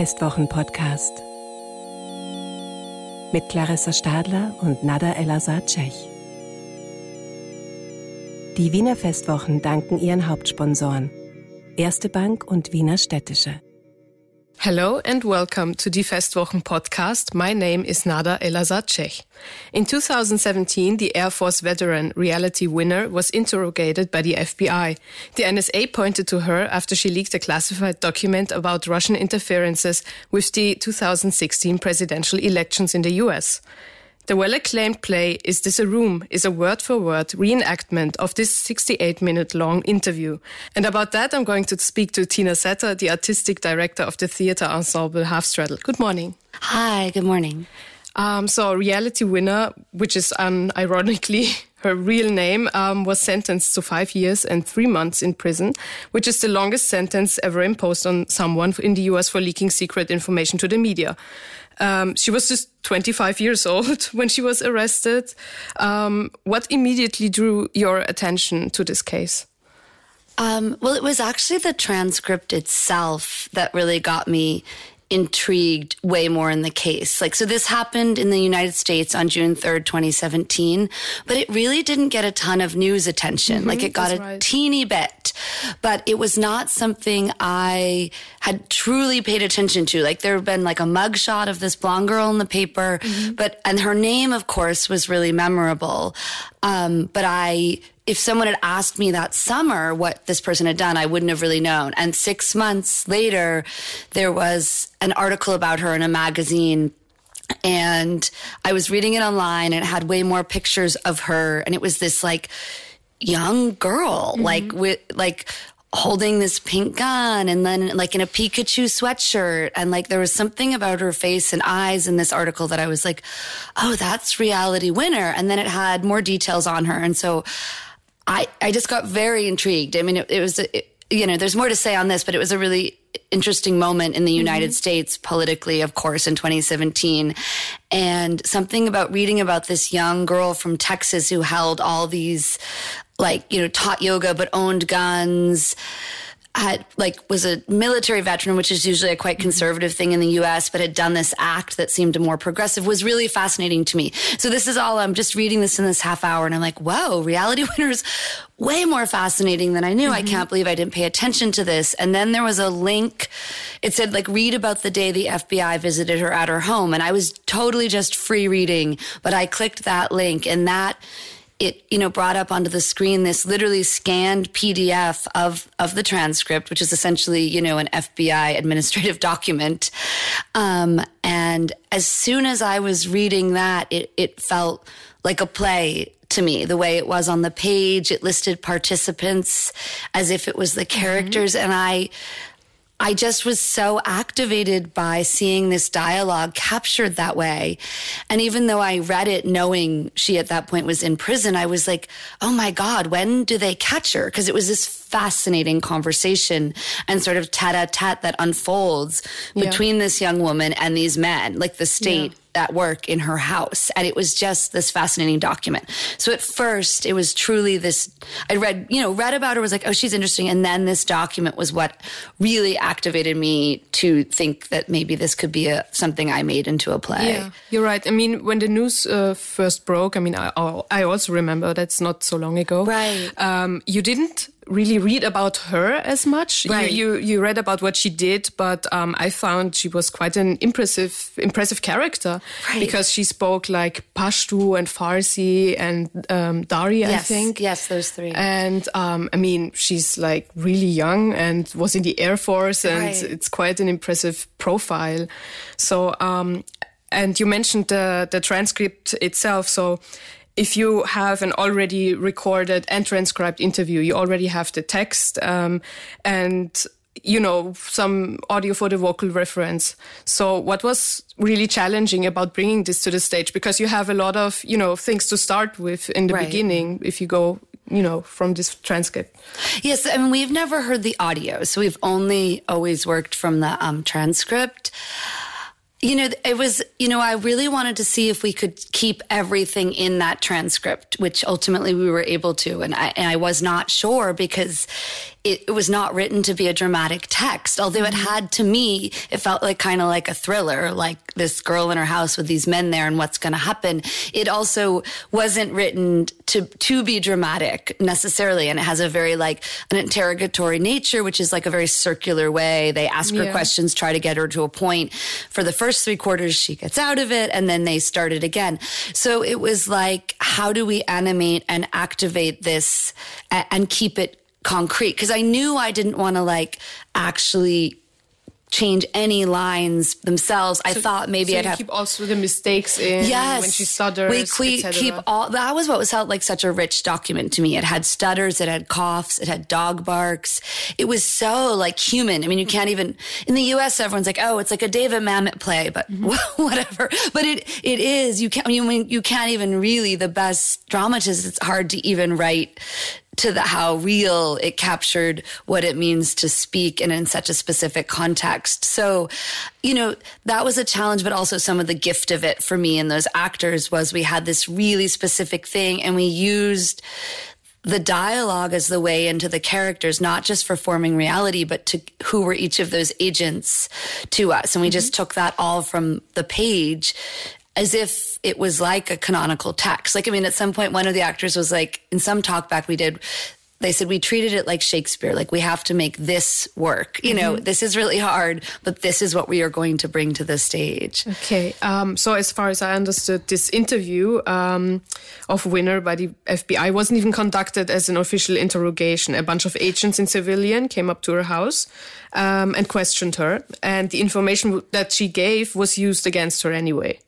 Festwochen-Podcast mit Clarissa Stadler und Nada El-Azad-Cech. Die Wiener Festwochen danken ihren Hauptsponsoren Erste Bank und Wiener Städtische. Hello and welcome to the Festwochen podcast. My name is Nada El-Azad-Cech. In 2017, the Air Force veteran reality winner was interrogated by the FBI. The NSA pointed to her after she leaked a classified document about Russian interferences with the 2016 presidential elections in the US. The well acclaimed play Is This a Room is a word for word reenactment of this 68 minute long interview. And about that, I'm going to speak to Tina Satter, the artistic director of the theatre ensemble Half Straddle. Good morning. Hi, good morning. Um, so, reality winner, which is unironically her real name, um, was sentenced to five years and three months in prison, which is the longest sentence ever imposed on someone in the US for leaking secret information to the media. Um, she was just 25 years old when she was arrested. Um, what immediately drew your attention to this case? Um, well, it was actually the transcript itself that really got me intrigued way more in the case. Like, so this happened in the United States on June 3rd, 2017, but it really didn't get a ton of news attention. Mm-hmm, like, it got a right. teeny bit, but it was not something I had truly paid attention to. Like, there had been like a mugshot of this blonde girl in the paper, mm-hmm. but, and her name, of course, was really memorable. Um, but I, if someone had asked me that summer what this person had done, I wouldn't have really known. And six months later, there was an article about her in a magazine and I was reading it online and it had way more pictures of her. And it was this like young girl, mm-hmm. like with, like holding this pink gun and then like in a Pikachu sweatshirt. And like there was something about her face and eyes in this article that I was like, oh, that's reality winner. And then it had more details on her. And so I, I just got very intrigued. I mean, it, it was, it, you know, there's more to say on this, but it was a really interesting moment in the United mm-hmm. States politically, of course, in 2017. And something about reading about this young girl from Texas who held all these like, you know, taught yoga but owned guns had like was a military veteran, which is usually a quite mm-hmm. conservative thing in the U.S., but had done this act that seemed more progressive was really fascinating to me. So this is all I'm just reading this in this half hour, and I'm like, whoa, reality winners, way more fascinating than I knew. Mm-hmm. I can't believe I didn't pay attention to this. And then there was a link. It said like read about the day the FBI visited her at her home, and I was totally just free reading, but I clicked that link, and that it you know brought up onto the screen this literally scanned PDF of of the transcript, which is essentially you know an FBI administrative document. Um, and as soon as I was reading that, it it felt like a play to me the way it was on the page it listed participants as if it was the mm-hmm. characters mm-hmm. and i I just was so activated by seeing this dialogue captured that way. And even though I read it knowing she at that point was in prison, I was like, oh my God, when do they catch her? Because it was this fascinating conversation and sort of tete a tete that unfolds yeah. between this young woman and these men, like the state. Yeah at work in her house. And it was just this fascinating document. So at first, it was truly this I read, you know, read about her, was like, oh, she's interesting. And then this document was what really activated me to think that maybe this could be a, something I made into a play. Yeah, you're right. I mean, when the news uh, first broke, I mean, I, I also remember that's not so long ago. Right. Um, you didn't really read about her as much. Right. You, you, you read about what she did, but um, I found she was quite an impressive impressive character right. because she spoke like Pashto and Farsi and um, Dari, yes. I think. Yes, those three. And um, I mean, she's like really young and was in the Air Force, and right. it's quite an impressive profile. So. Um, and you mentioned the the transcript itself, so if you have an already recorded and transcribed interview, you already have the text um, and you know some audio for the vocal reference. So what was really challenging about bringing this to the stage because you have a lot of you know things to start with in the right. beginning if you go you know from this transcript. Yes I mean we've never heard the audio so we've only always worked from the um, transcript You know, it was, you know, I really wanted to see if we could keep everything in that transcript, which ultimately we were able to. And I, and I was not sure because it, it, was not written to be a dramatic text, although it mm-hmm. had to me, it felt like kind of like a thriller, like this girl in her house with these men there and what's going to happen. It also wasn't written to, to be dramatic necessarily. And it has a very like an interrogatory nature, which is like a very circular way. They ask her yeah. questions, try to get her to a point. For the first three quarters, she gets out of it and then they start it again. So it was like, how do we animate and activate this and keep it concrete because I knew I didn't want to like actually change any lines themselves. So, I thought maybe so I'd have keep also the mistakes in yes, when she stutters. We keep, keep all that was what was felt like such a rich document to me. It had stutters, it had coughs, it had dog barks. It was so like human. I mean, you can't even in the U.S. Everyone's like, oh, it's like a David Mamet play, but mm-hmm. whatever. But it it is. You can't. I mean, you can't even really the best dramatists. It's hard to even write to the how real it captured what it means to speak and in such a specific context. So, you know, that was a challenge, but also some of the gift of it for me and those actors was we had this really specific thing and we used the dialogue as the way into the characters, not just for forming reality, but to who were each of those agents to us. And we mm-hmm. just took that all from the page as if it was like a canonical text. Like, I mean, at some point, one of the actors was like, in some talkback we did, they said we treated it like Shakespeare. Like we have to make this work. You know, mm-hmm. this is really hard, but this is what we are going to bring to the stage. Okay. Um, so as far as I understood, this interview um, of Winner by the FBI wasn't even conducted as an official interrogation. A bunch of agents in civilian came up to her house um, and questioned her, and the information that she gave was used against her anyway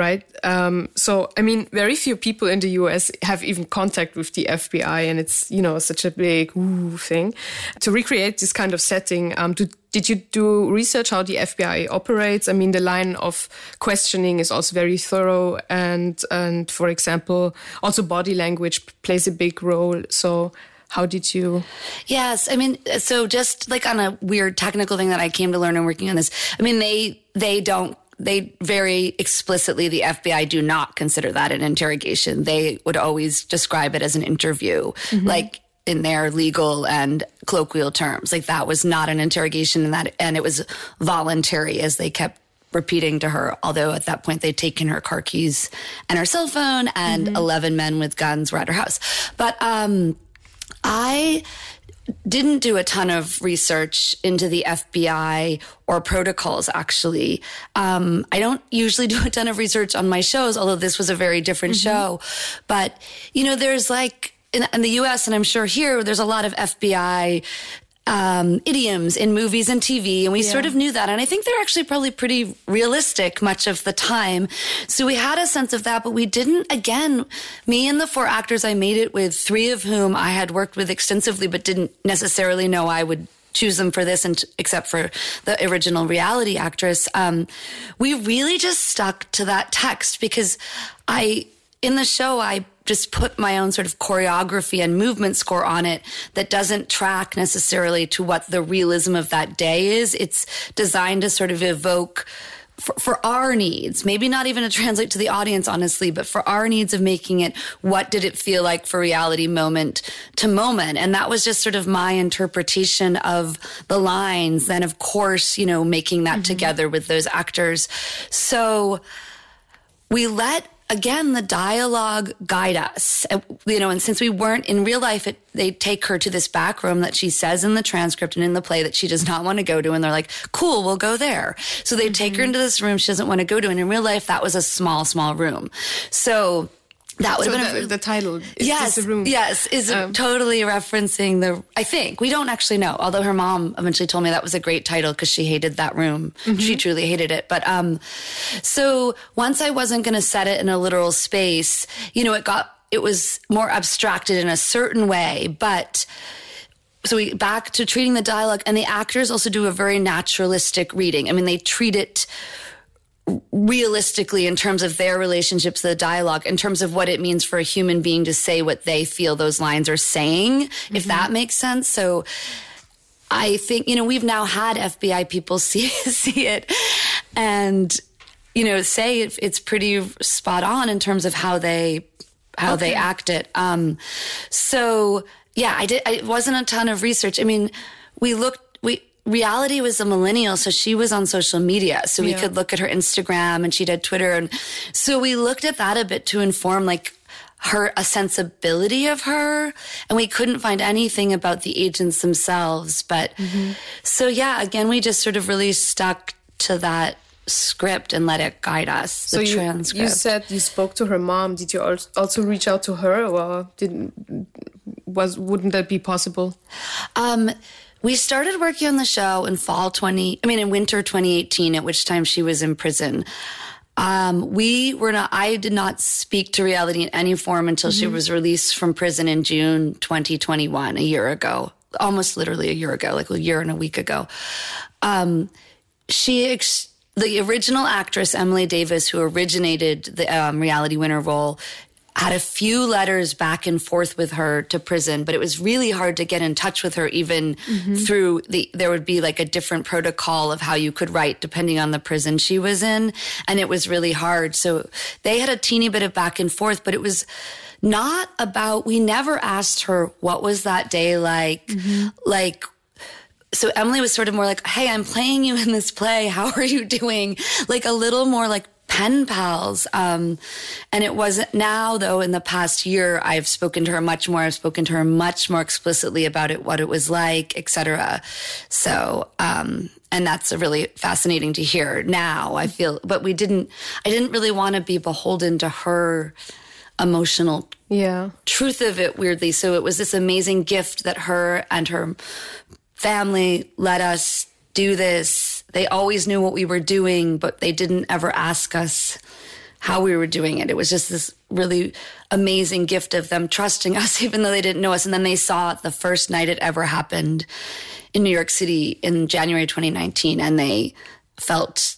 right? Um, so, I mean, very few people in the US have even contact with the FBI, and it's, you know, such a big ooh thing. To recreate this kind of setting, um, did you do research how the FBI operates? I mean, the line of questioning is also very thorough, and, and for example, also body language plays a big role. So, how did you? Yes, I mean, so just like on a weird technical thing that I came to learn and working on this, I mean, they they don't they very explicitly, the FBI do not consider that an interrogation. They would always describe it as an interview, mm-hmm. like in their legal and colloquial terms. Like that was not an interrogation and that, and it was voluntary as they kept repeating to her, although at that point they'd taken her car keys and her cell phone and mm-hmm. 11 men with guns were at her house. But, um, I didn't do a ton of research into the FBI or protocols, actually. Um, I don't usually do a ton of research on my shows, although this was a very different mm-hmm. show. But, you know, there's like, in, in, the US, and I'm sure here, there's a lot of FBI um, idioms in movies and TV, and we yeah. sort of knew that. And I think they're actually probably pretty realistic much of the time. So we had a sense of that, but we didn't. Again, me and the four actors I made it with, three of whom I had worked with extensively, but didn't necessarily know I would choose them for this and except for the original reality actress um, we really just stuck to that text because i in the show i just put my own sort of choreography and movement score on it that doesn't track necessarily to what the realism of that day is. It's designed to sort of evoke for, for, our needs, maybe not even to translate to the audience, honestly, but for our needs of making it, what did it feel like for reality moment to moment? And that was just sort of my interpretation of the lines. Then, of course, you know, making that mm-hmm. together with those actors. So we let again, the dialogue guide us. Uh, you know, and since we weren't in real life, it, they take her to this back room that she says in the transcript and in the play that she does not want to go to. And they're like, cool, we'll go there. So they mm-hmm. take her mm-hmm. into this room she doesn't want to go to. And in real life, that was a small, small room. So that would so have been the, the title. Is yes, yes, is um, totally referencing the. I think we don't actually know. Although her mom eventually told me that was a great title because she hated that room. Mm-hmm. She truly hated it. But um, so once I wasn't going to set it in a literal space, you know, it got it was more abstracted in a certain way, but so we back to treating the dialogue and the actors also do a very naturalistic reading. I mean, they treat it realistically in terms of their relationships, the dialogue, in terms of what it means for a human being to say what they feel those lines are saying, mm-hmm. if that makes sense. So I think, you know, we've now had FBI people see, see it and you know say it, it's pretty spot on in terms of how they how okay. they act it. Um, so yeah, I did. It wasn't a ton of research. I mean, we looked. Reality was a millennial, so she was on social media, so we yeah. could look at her Instagram and she did Twitter, and so we looked at that a bit to inform like her a sensibility of her. And we couldn't find anything about the agents themselves. But mm-hmm. so yeah again we just sort of really stuck to that script and let it guide us so the you, transcript. you said you spoke to her mom. Did you also reach out to her or didn't was wouldn't that be possible? Um we started working on the show in fall 20 i mean in winter 2018 at which time she was in prison um, we were not, I did not speak to reality in any form until mm-hmm. she was released from prison in June 2021, a year ago, almost literally a year ago, like a year and a week ago. Um, she, ex- the original actress, Emily Davis, who originated the um, reality winner role, had a few letters back and forth with her to prison, but it was really hard to get in touch with her even mm-hmm. through the, there would be like a different protocol of how you could write depending on the prison she was in. And it was really hard. So they had a teeny bit of back and forth, but it was, not about, we never asked her, what was that day like? Mm-hmm. Like, so Emily was sort of more like, Hey, I'm playing you in this play. How are you doing? Like a little more like pen pals. Um, and it wasn't now though, in the past year, I've spoken to her much more. I've spoken to her much more explicitly about it, what it was like, etc. So, um, and that's really fascinating to hear now. I feel, but we didn't, I didn't really want to be beholden to her emotional yeah. truth of it weirdly. So it was this amazing gift that her and her family let us do this. They always knew what we were doing, but they didn't ever ask us how we were doing it. It was just this really amazing gift of them trusting us, even though they didn't know us. And then they saw it the first night it ever happened in New York City in January 2019. And they felt,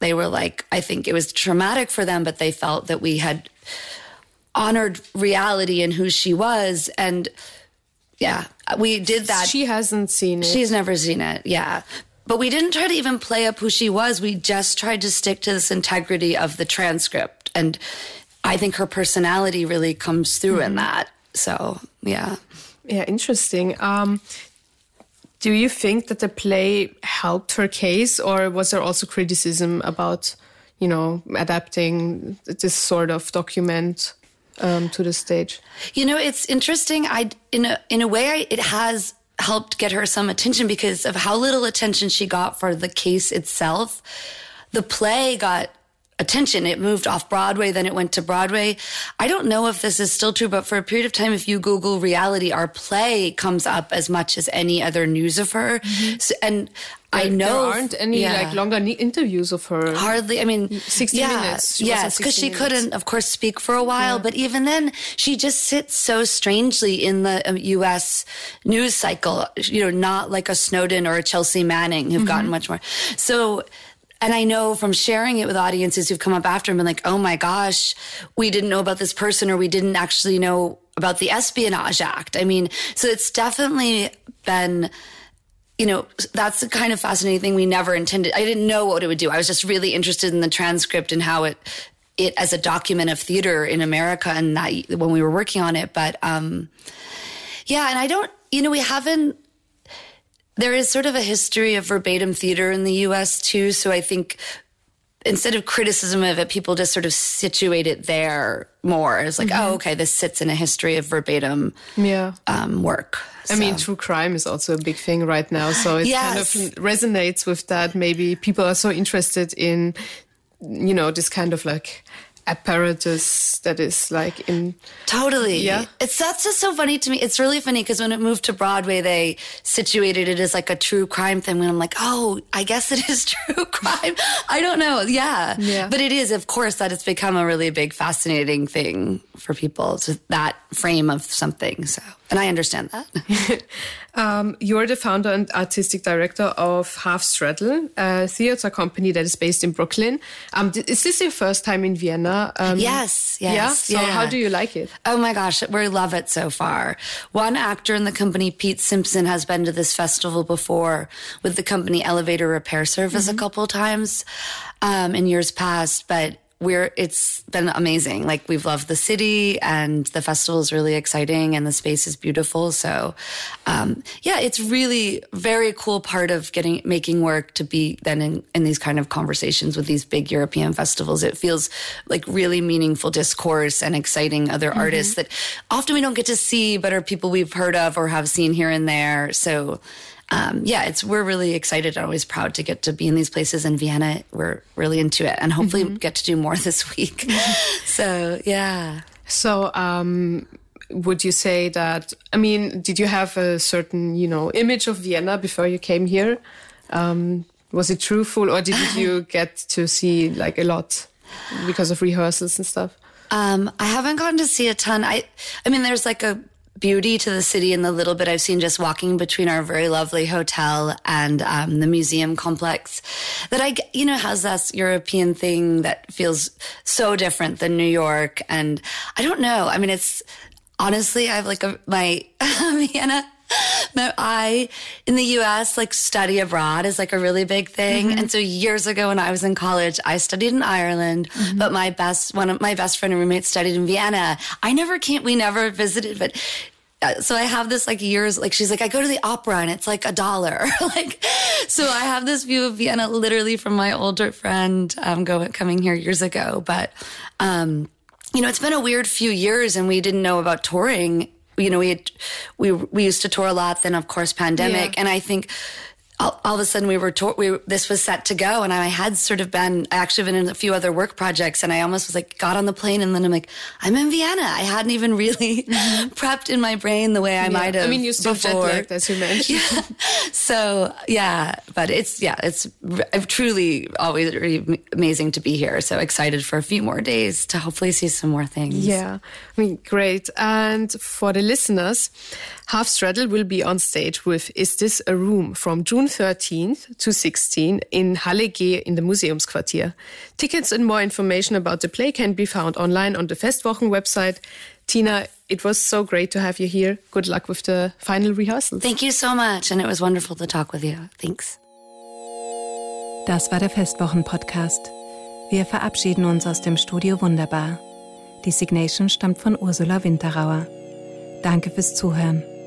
they were like, I think it was traumatic for them, but they felt that we had honored reality and who she was. And yeah, we did that. She hasn't seen it. She's never seen it. Yeah. But we didn't try to even play up who she was. We just tried to stick to this integrity of the transcript. And I think her personality really comes through mm-hmm. in that. So, yeah. Yeah, interesting. Um, do you think that the play helped her case, or was there also criticism about, you know, adapting this sort of document? um, to the stage? You know, it's interesting. I in a in a way, I, it has helped get her some attention because of how little attention she got for the case itself. The play got attention. It moved off Broadway, then it went to Broadway. I don't know if this is still true, but for a period of time, if you Google reality, our play comes up as much as any other news of her. Mm-hmm. So, and I know there aren't any yeah. like longer interviews of her. Hardly. I mean, sixty yeah, minutes. She yes, because she couldn't, of course, speak for a while. Yeah. But even then, she just sits so strangely in the U.S. Um, news cycle. You know, not like a Snowden or a Chelsea Manning who've mm-hmm. gotten much more. So and I know from sharing it with audiences who've come up after and been like, oh my gosh, we didn't know about this person or we didn't actually know about the Espionage Act. I mean, so it's definitely been, you know, that's the kind of fascinating thing we never intended. I didn't know what it would do. I was just really interested in the transcript and how it, it as a document of theater in America and that when we were working on it. But, um, yeah, and I don't, you know, we haven't there is sort of a history of verbatim theater in the US too. So I think instead of criticism of it, people just sort of situate it there more. It's like, oh, mm-hmm. oh, okay, this sits in a history of verbatim yeah. um, work. I mean, true crime is also a big thing right now. So it yes. kind of resonates with that. Maybe people are so interested in, you know, this kind of like apparatus that is like in totally. Yeah. It's that's just so funny to me. It's really funny because when it moved to broadway they situated it as like a true crime thing when i'm like oh i guess it is true crime. I don't know. Yeah. Yeah. But it is. Of course that it's become a really big fascinating thing for people to that frame of something so and I understand that. um, you're the founder and artistic director of Half Straddle, a theater company that is based in Brooklyn. Um, is this your first time in Vienna? Um, yes, yes. Yeah. So yeah. how do you like it? Oh my gosh, we love it so far. One actor in the company, Pete Simpson, has been to this festival before with the company Elevator Repair Service mm-hmm. a couple times um, in years past, but we're it's been amazing. Like we've loved the city and the festival is really exciting and the space is beautiful. So um, yeah, it's really very cool part of getting making work to be then in, in these kind of conversations with these big European festivals. It feels like really meaningful discourse and exciting other mm-hmm. artists that often we don't get to see, but are people we've heard of or have seen here and there. So um, yeah, it's we're really excited and always proud to get to be in these places in Vienna. We're really into it, and hopefully mm-hmm. get to do more this week. so yeah. So um, would you say that? I mean, did you have a certain you know image of Vienna before you came here? Um, was it truthful, or did you get to see like a lot because of rehearsals and stuff? Um, I haven't gotten to see a ton. I, I mean, there's like a beauty to the city and the little bit I've seen just walking between our very lovely hotel and um, the museum complex that I, you know, has this European thing that feels so different than New York. And I don't know. I mean, it's honestly, I have like a, my Vienna no, I in the US like study abroad is like a really big thing. Mm-hmm. And so years ago when I was in college, I studied in Ireland, mm-hmm. but my best one of my best friend and roommate studied in Vienna. I never came we never visited, but uh, so I have this like years, like she's like, I go to the opera and it's like a dollar. like, so I have this view of Vienna literally from my older friend, um, going, coming here years ago. But, um, you know, it's been a weird few years and we didn't know about touring you know, we had, we, we used to tour a lot, then of course pandemic. Yeah. And I think all, all, of a sudden we were tour, we, this was set to go and I had sort of been, I actually been in a few other work projects and I almost was like, got on the plane and then I'm like, I'm in Vienna. I hadn't even really mm-hmm. prepped in my brain the way I yeah. might have. I mean, you still jet lagged as you mentioned. yeah. So yeah, but it's, yeah, it's I've truly always really amazing to be here. So excited for a few more days to hopefully see some more things. Yeah. I mean, great. And for the listeners, Half Straddle will be on stage with Is This a Room from June 13th to 16 in Halle G in the Museumsquartier. Tickets and more information about the play can be found online on the Festwochen website. Tina, it was so great to have you here. Good luck with the final rehearsals. Thank you so much and it was wonderful to talk with you. Thanks. Das war der Festwochen-Podcast. Wir verabschieden uns aus dem Studio Wunderbar. Die Signation stammt von Ursula Winterauer. Danke fürs Zuhören